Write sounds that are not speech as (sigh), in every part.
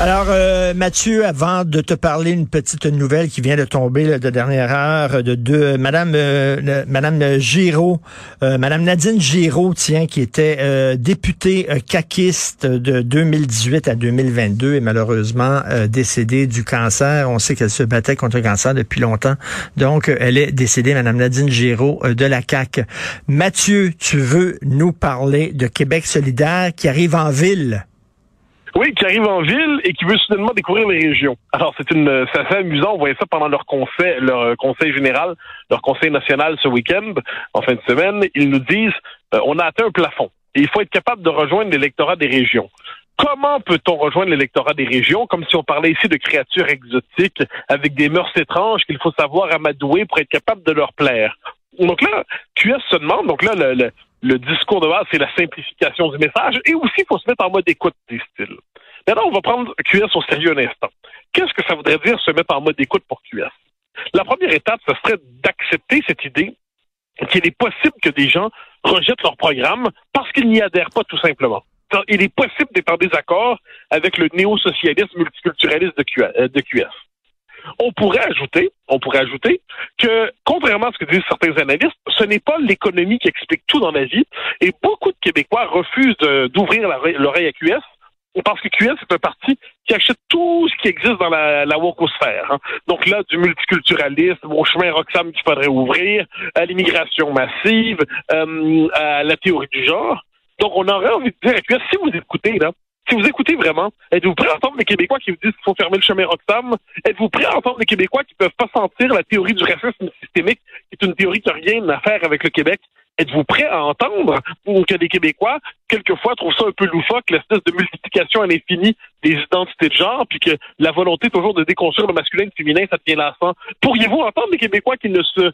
Alors, euh, Mathieu, avant de te parler une petite nouvelle qui vient de tomber de dernière heure de deux, Madame euh, Madame Giraud, euh, Madame Nadine Giraud, tiens, qui était euh, députée euh, caquiste de 2018 à 2022 et malheureusement décédée du cancer. On sait qu'elle se battait contre le cancer depuis longtemps. Donc, elle est décédée, Madame Nadine Giraud de la CAC. Mathieu, tu veux nous parler de Québec solidaire qui arrive en ville? Oui, qui arrive en ville et qui veut soudainement découvrir les régions. Alors, c'est une, c'est assez amusant. On voyait ça pendant leur conseil, leur conseil général, leur conseil national ce week-end, en fin de semaine. Ils nous disent, euh, on a atteint un plafond. Et il faut être capable de rejoindre l'électorat des régions. Comment peut-on rejoindre l'électorat des régions? Comme si on parlait ici de créatures exotiques avec des mœurs étranges qu'il faut savoir amadouer pour être capable de leur plaire? Donc là, QS se demande, donc là, le, le discours de base, c'est la simplification du message. Et aussi, il faut se mettre en mode écoute, disent-ils. Maintenant, on va prendre QS au sérieux un instant. Qu'est-ce que ça voudrait dire se mettre en mode écoute pour QS? La première étape, ce serait d'accepter cette idée qu'il est possible que des gens rejettent leur programme parce qu'ils n'y adhèrent pas tout simplement. Il est possible d'être en désaccord avec le néo-socialisme multiculturaliste de QS on pourrait ajouter, on pourrait ajouter que, contrairement à ce que disent certains analystes, ce n'est pas l'économie qui explique tout dans la vie, et beaucoup de Québécois refusent d'ouvrir l'oreille à QS parce que QS est un parti qui achète tout ce qui existe dans la, la. Hein. Donc là, du multiculturalisme, au chemin Roxham qu'il faudrait ouvrir, à l'immigration massive, euh, à la théorie du genre. Donc on aurait envie de dire à QS, si vous écoutez, là, si vous écoutez vraiment, êtes-vous prêt à entendre les Québécois qui vous disent qu'il faut fermer le chemin Roxham? Êtes-vous prêt à entendre les Québécois qui peuvent pas sentir la théorie du racisme systémique, qui est une théorie qui n'a rien à faire avec le Québec? Êtes-vous prêt à entendre que les Québécois, quelquefois, trouvent ça un peu loufoque, l'espèce de multiplication à l'infini des identités de genre, puis que la volonté toujours de déconstruire le masculin et le féminin, ça devient lassant? Pourriez-vous entendre les Québécois qui ne se,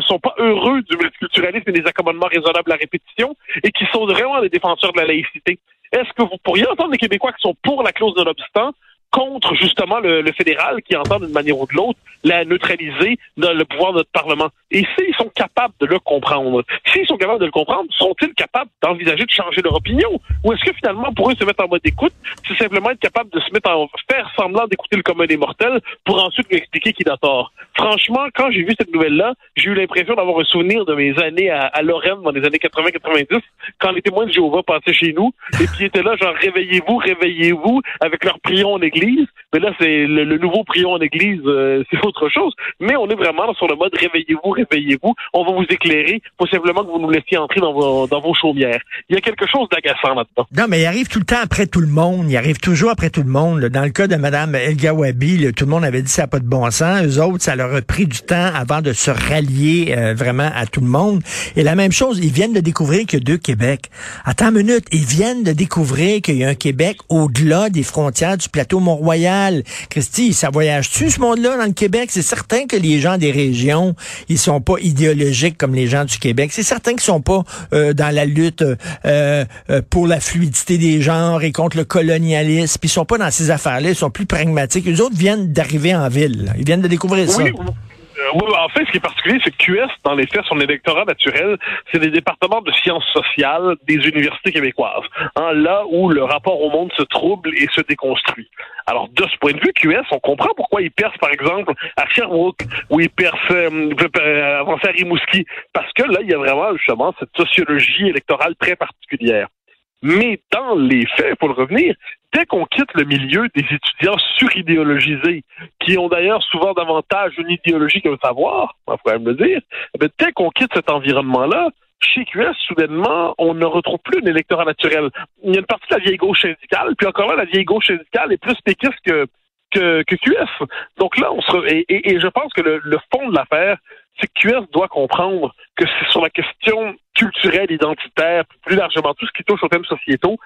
sont pas heureux du multiculturalisme et des accommodements raisonnables à répétition et qui sont vraiment des défenseurs de la laïcité? Est-ce que vous pourriez entendre les Québécois qui sont pour la clause de l'obstant? Contre justement le, fédéral qui entend d'une manière ou de l'autre la neutraliser dans le pouvoir de notre Parlement. Et s'ils sont capables de le comprendre, s'ils sont capables de le comprendre, sont-ils capables d'envisager de changer leur opinion? Ou est-ce que finalement, pour eux, se mettre en mode écoute, c'est simplement être capable de se mettre en faire semblant d'écouter le commun des mortels pour ensuite lui expliquer qu'il a tort? Franchement, quand j'ai vu cette nouvelle-là, j'ai eu l'impression d'avoir un souvenir de mes années à, à Lorraine dans les années 80-90, quand les témoins de Jéhovah passaient chez nous, et puis étaient là, genre, réveillez-vous, réveillez-vous, avec leur prion en mais là, c'est le, nouveau prion en église, euh, c'est autre chose. Mais on est vraiment sur le mode réveillez-vous, réveillez-vous. On va vous éclairer. Faut simplement que vous nous laissiez entrer dans vos, dans vos chaumières. Il y a quelque chose d'agaçant là-dedans. Non, mais il arrive tout le temps après tout le monde. Il arrive toujours après tout le monde. Dans le cas de Mme El Gawabi, tout le monde avait dit ça n'a pas de bon sens. Eux autres, ça leur a pris du temps avant de se rallier euh, vraiment à tout le monde. Et la même chose, ils viennent de découvrir que deux Québec. Attends une minute, ils viennent de découvrir qu'il y a un Québec au-delà des frontières du plateau mont Royal. Christy, ça voyage-tu ce monde-là dans le Québec? C'est certain que les gens des régions, ils sont pas idéologiques comme les gens du Québec. C'est certain qu'ils sont pas euh, dans la lutte euh, euh, pour la fluidité des genres et contre le colonialisme. Ils sont pas dans ces affaires-là. Ils sont plus pragmatiques. Les autres viennent d'arriver en ville. Ils viennent de découvrir ça. Oui, en fait, ce qui est particulier, c'est que QS, dans les faits, son électorat naturel, c'est des départements de sciences sociales des universités québécoises. Hein, là où le rapport au monde se trouble et se déconstruit. Alors, de ce point de vue, QS, on comprend pourquoi il perce, par exemple, à Sherbrooke, ou il perce euh, euh à Rimouski, parce que là, il y a vraiment, justement, cette sociologie électorale très particulière. Mais dans les faits, pour le revenir, dès qu'on quitte le milieu des étudiants suridéologisés, qui ont d'ailleurs souvent davantage une idéologie qu'un savoir, on faut quand même le dire, eh dès qu'on quitte cet environnement-là, chez QS, soudainement, on ne retrouve plus un électorat naturel. Il y a une partie de la vieille gauche syndicale, puis encore là, la vieille gauche syndicale est plus péquiste que, que, QS. Donc là, on se, re- et, je pense que le fond de l'affaire, c'est que QS doit comprendre que c'est sur la question culturelle, identitaire, plus largement tout ce qui touche aux thèmes sociétaux,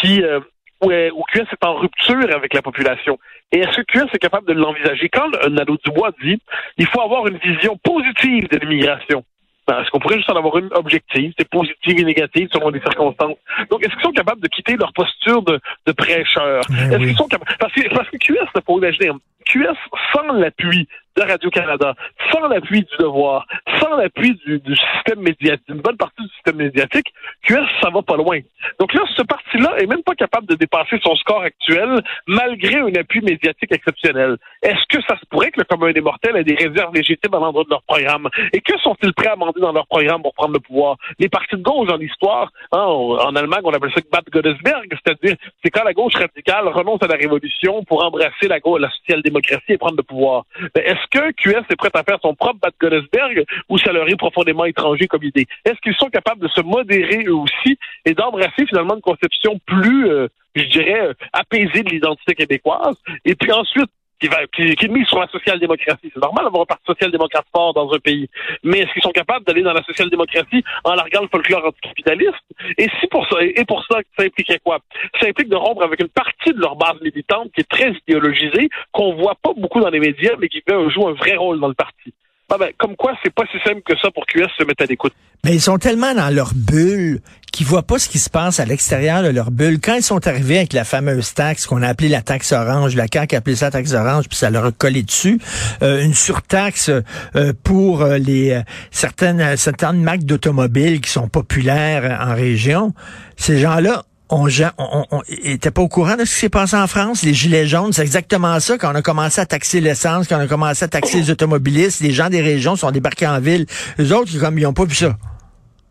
qui euh, où, est- où QS est en rupture avec la population. Et est-ce que QS est capable de l'envisager? Quand Nadeau Dubois dit il faut avoir une vision positive de l'immigration, ben, est-ce qu'on pourrait juste en avoir une objective, c'est positive et négative selon les circonstances? Donc, est-ce qu'ils sont capables de quitter leur posture de, de prêcheur? Ben est-ce oui. qu'ils sont capables? Parce que, parce que QS, il faut imaginer, QS, sans l'appui de Radio-Canada, sans l'appui du devoir, sans l'appui du, système médiatique, d'une bonne partie du système médiatique, QS, ça va pas loin. Donc là, ce parti-là est même pas capable de dépasser son score actuel malgré un appui médiatique exceptionnel. Est-ce que ça se pourrait que le commun des mortels ait des réserves légitimes à l'endroit de leur programme? Et que sont-ils prêts à amender dans leur programme pour prendre le pouvoir? Les partis de gauche dans l'histoire, hein, en Allemagne, on appelle ça Bad Godesberg, c'est-à-dire c'est quand la gauche radicale renonce à la révolution pour embrasser la, la social-démocratie et prendre le pouvoir. Est-ce que QS est prêt à faire son propre Bad Godesberg ou ça leur est profondément étranger comme idée? Est-ce qu'ils sont capables de se modérer eux aussi et d'embrasser finalement une conception plus, euh, je dirais, euh, apaisée de l'identité québécoise? Et puis ensuite, qui, va, qui, qui mise sur la social-démocratie. C'est normal d'avoir un parti social-démocrate fort dans un pays. Mais est-ce qu'ils sont capables d'aller dans la social-démocratie en larguant le folklore anticapitaliste? Et si pour ça, et pour ça, ça impliquerait quoi? Ça implique de rompre avec une partie de leur base militante qui est très idéologisée, qu'on voit pas beaucoup dans les médias, mais qui joue un vrai rôle dans le parti. Ah ben, comme quoi, c'est pas si simple que ça pour QS se mettre à l'écoute. Mais ils sont tellement dans leur bulle qu'ils voient pas ce qui se passe à l'extérieur de leur bulle. Quand ils sont arrivés avec la fameuse taxe qu'on a appelée la taxe orange, la CAQ a appelé ça taxe orange, puis ça leur a collé dessus, euh, une surtaxe euh, pour euh, les certaines certaines marques d'automobiles qui sont populaires en région, ces gens-là on, pas au courant de ce qui s'est passé en France. Les gilets jaunes, c'est exactement ça. Quand on a commencé à taxer l'essence, quand on a commencé à taxer les automobilistes, les gens des régions sont débarqués en ville. Les autres, comme ils ont pas vu ça.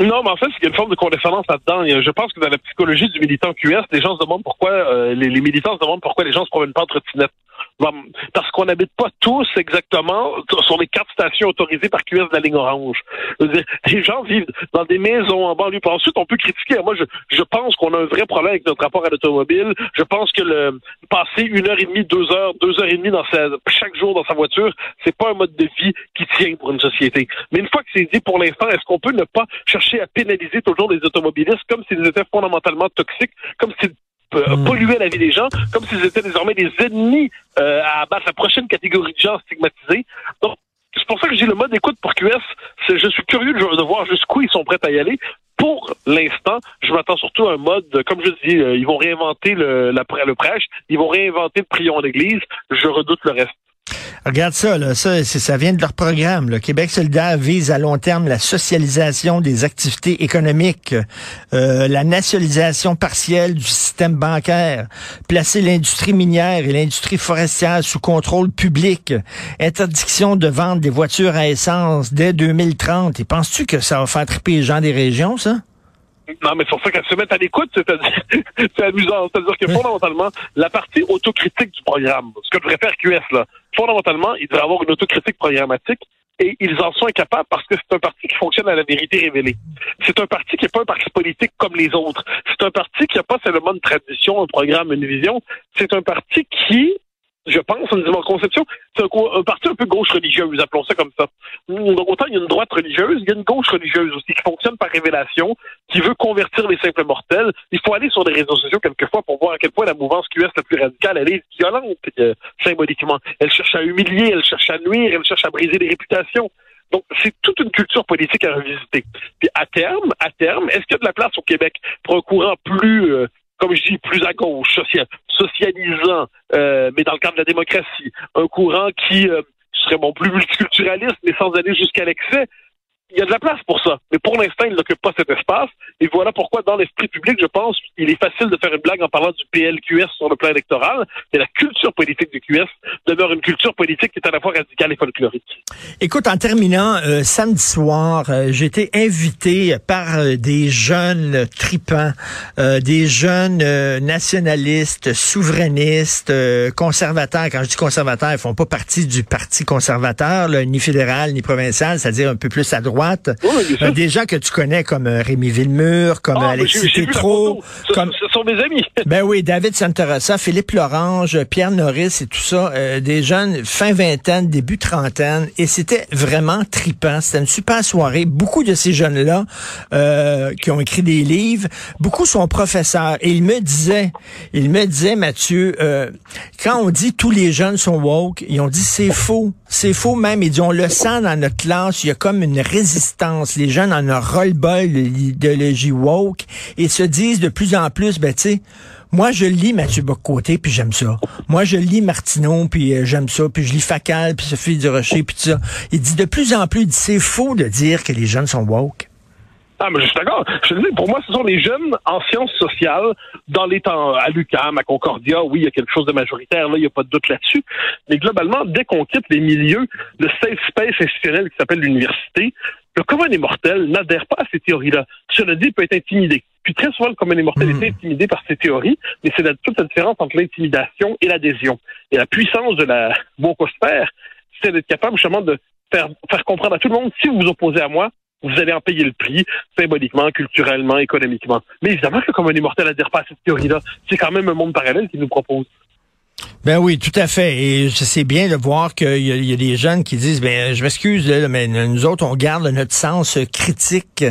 Non, mais en fait, c'est qu'il y a une forme de condescendance là-dedans. A- Je pense que dans la psychologie du militant QS, les gens se demandent pourquoi, euh, les, les militants se demandent pourquoi les gens se promènent pas en trottinette. Parce qu'on n'habite pas tous exactement sur les quatre stations autorisées par QS de la ligne orange. (laughs) Les gens vivent dans des maisons en banlieue. Ensuite, on peut critiquer. Moi, je, je pense qu'on a un vrai problème avec notre rapport à l'automobile. Je pense que le passer une heure et demie, deux heures, deux heures et demie dans sa, chaque jour dans sa voiture, c'est pas un mode de vie qui tient pour une société. Mais une fois que c'est dit, pour l'instant, est-ce qu'on peut ne pas chercher à pénaliser toujours les automobilistes comme s'ils étaient fondamentalement toxiques, comme s'ils euh, Mm. polluaient la vie des gens, comme s'ils étaient désormais des ennemis euh, à abattre la prochaine catégorie de gens stigmatisés. Donc, c'est pour ça que j'ai le mode d'écoute pour QS. C'est, je suis curieux de, voir jusqu'où ils sont prêts à y aller. Pour l'instant, je m'attends surtout à un mode, comme je dis, euh, ils vont réinventer le, la, le prêche, ils vont réinventer le prion en église. Je redoute le reste. Regarde ça, là, ça, ça vient de leur programme. Le Québec solidaire vise à long terme la socialisation des activités économiques, euh, la nationalisation partielle du système bancaire, placer l'industrie minière et l'industrie forestière sous contrôle public, interdiction de vente des voitures à essence dès 2030. Et penses-tu que ça va faire triper les gens des régions, ça? Non, mais c'est pour ça qu'elle se met à l'écoute, c'est-à-dire, (laughs) c'est amusant. C'est-à-dire que fondamentalement, la partie autocritique du programme, ce que devrait faire QS, là, fondamentalement, il devrait avoir une autocritique programmatique et ils en sont incapables parce que c'est un parti qui fonctionne à la vérité révélée. C'est un parti qui n'est pas un parti politique comme les autres. C'est un parti qui n'a pas seulement une tradition, un programme, une vision. C'est un parti qui, je pense, ma conception, c'est un, un parti un peu gauche religieuse, appelons ça comme ça. Donc autant il y a une droite religieuse, il y a une gauche religieuse aussi qui fonctionne par révélation, qui veut convertir les simples mortels. Il faut aller sur les réseaux sociaux quelquefois pour voir à quel point la mouvance QS la plus radicale, elle est violente euh, symboliquement. Elle cherche à humilier, elle cherche à nuire, elle cherche à briser les réputations. Donc, c'est toute une culture politique à revisiter. Puis à terme, à terme, est-ce qu'il y a de la place au Québec pour un courant plus, euh, comme je dis, plus à gauche, social, socialisant, euh, mais dans le cadre de la démocratie, un courant qui euh, serait bon plus multiculturaliste, mais sans aller jusqu'à l'excès? Il y a de la place pour ça. Mais pour l'instant, il n'occupe pas cet espace. Et voilà pourquoi, dans l'esprit public, je pense, il est facile de faire une blague en parlant du PLQS sur le plan électoral. Mais la culture politique du QS demeure une culture politique qui est à la fois radicale et folklorique. Écoute, en terminant, euh, samedi soir, euh, j'ai été invité par euh, des jeunes tripants, des jeunes nationalistes, souverainistes, conservateurs. Quand je dis conservateurs, ils font pas partie du parti conservateur, là, ni fédéral, ni provincial, c'est-à-dire un peu plus à droite. Oui. Euh, des gens que tu connais comme euh, Rémi Villemur, comme Ah, Alexis Tétrault, comme ce sont mes amis. (laughs) ben oui, David Santarassa, Philippe Lorange, Pierre Norris et tout ça, euh, des jeunes fin vingtaine, début trentaine, et c'était vraiment tripant. C'était une super soirée. Beaucoup de ces jeunes-là euh, qui ont écrit des livres, beaucoup sont professeurs. Et ils me disaient, ils me disaient, Mathieu, euh, quand on dit tous les jeunes sont woke, ils ont dit c'est faux. C'est faux même. Ils disent on le sent dans notre classe, il y a comme une résistance. Les jeunes en ont ras-le-bol de l'idéologie woke et se disent de plus en plus, ben tu sais, moi, je lis Mathieu Bocoté, puis j'aime ça. Moi, je lis Martineau, puis euh, j'aime ça. Puis je lis Facal, puis Sophie Durocher, puis tout ça. Il dit de plus en plus, c'est faux de dire que les jeunes sont woke. Ah, mais je suis d'accord. Je dis, pour moi, ce sont les jeunes en sciences sociales, dans les temps, à l'UQAM, à Concordia, oui, il y a quelque chose de majoritaire, là, il n'y a pas de doute là-dessus. Mais globalement, dès qu'on quitte les milieux, le safe space institutionnel qui s'appelle l'université, le commun des mortels n'adhère pas à ces théories-là. Cela dit, il peut être intimidé. Puis très souvent, le commun des mortels est intimidé par ces théories, mais c'est toute la différence entre l'intimidation et l'adhésion. Et la puissance de la wokosphère, c'est d'être capable justement de faire, faire comprendre à tout le monde, si vous vous opposez à moi, vous allez en payer le prix, symboliquement, culturellement, économiquement. Mais évidemment que le commun des mortels n'adhère pas à cette théorie-là. C'est quand même un monde parallèle qu'il nous propose. Ben oui, tout à fait. Et c'est bien de voir qu'il y, y a des jeunes qui disent, ben je m'excuse, mais nous autres, on garde notre sens critique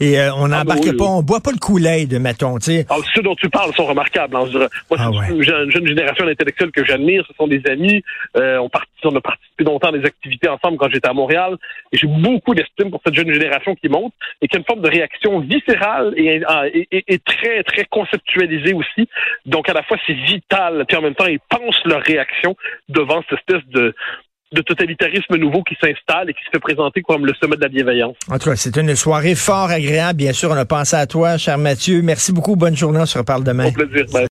et euh, on Ah, n'embarque ben oui, pas, oui. on boit pas le Kool-Aid, mettons, tu sais. Alors, ceux dont tu parles sont remarquables. Hein, je. Moi, Ah ouais. une jeune, jeune génération d'intellectuels que j'admire. Ce sont des amis. Euh, on, part- on a participé longtemps à des activités ensemble quand j'étais à Montréal. Et j'ai beaucoup d'estime pour cette jeune génération qui monte et qui a une forme de réaction viscérale et, et- et- et très, très conceptualisée aussi. Donc, à la fois, c'est vital. Puis en même temps, ils pensent leur réaction devant cette espèce de de totalitarisme nouveau qui s'installe et qui se fait présenter comme le sommet de la bienveillance. En tout cas, c'est une soirée fort agréable. Bien sûr, on a pensé à toi, cher Mathieu. Merci beaucoup. Bonne journée. On se reparle demain. Au plaisir. Bye.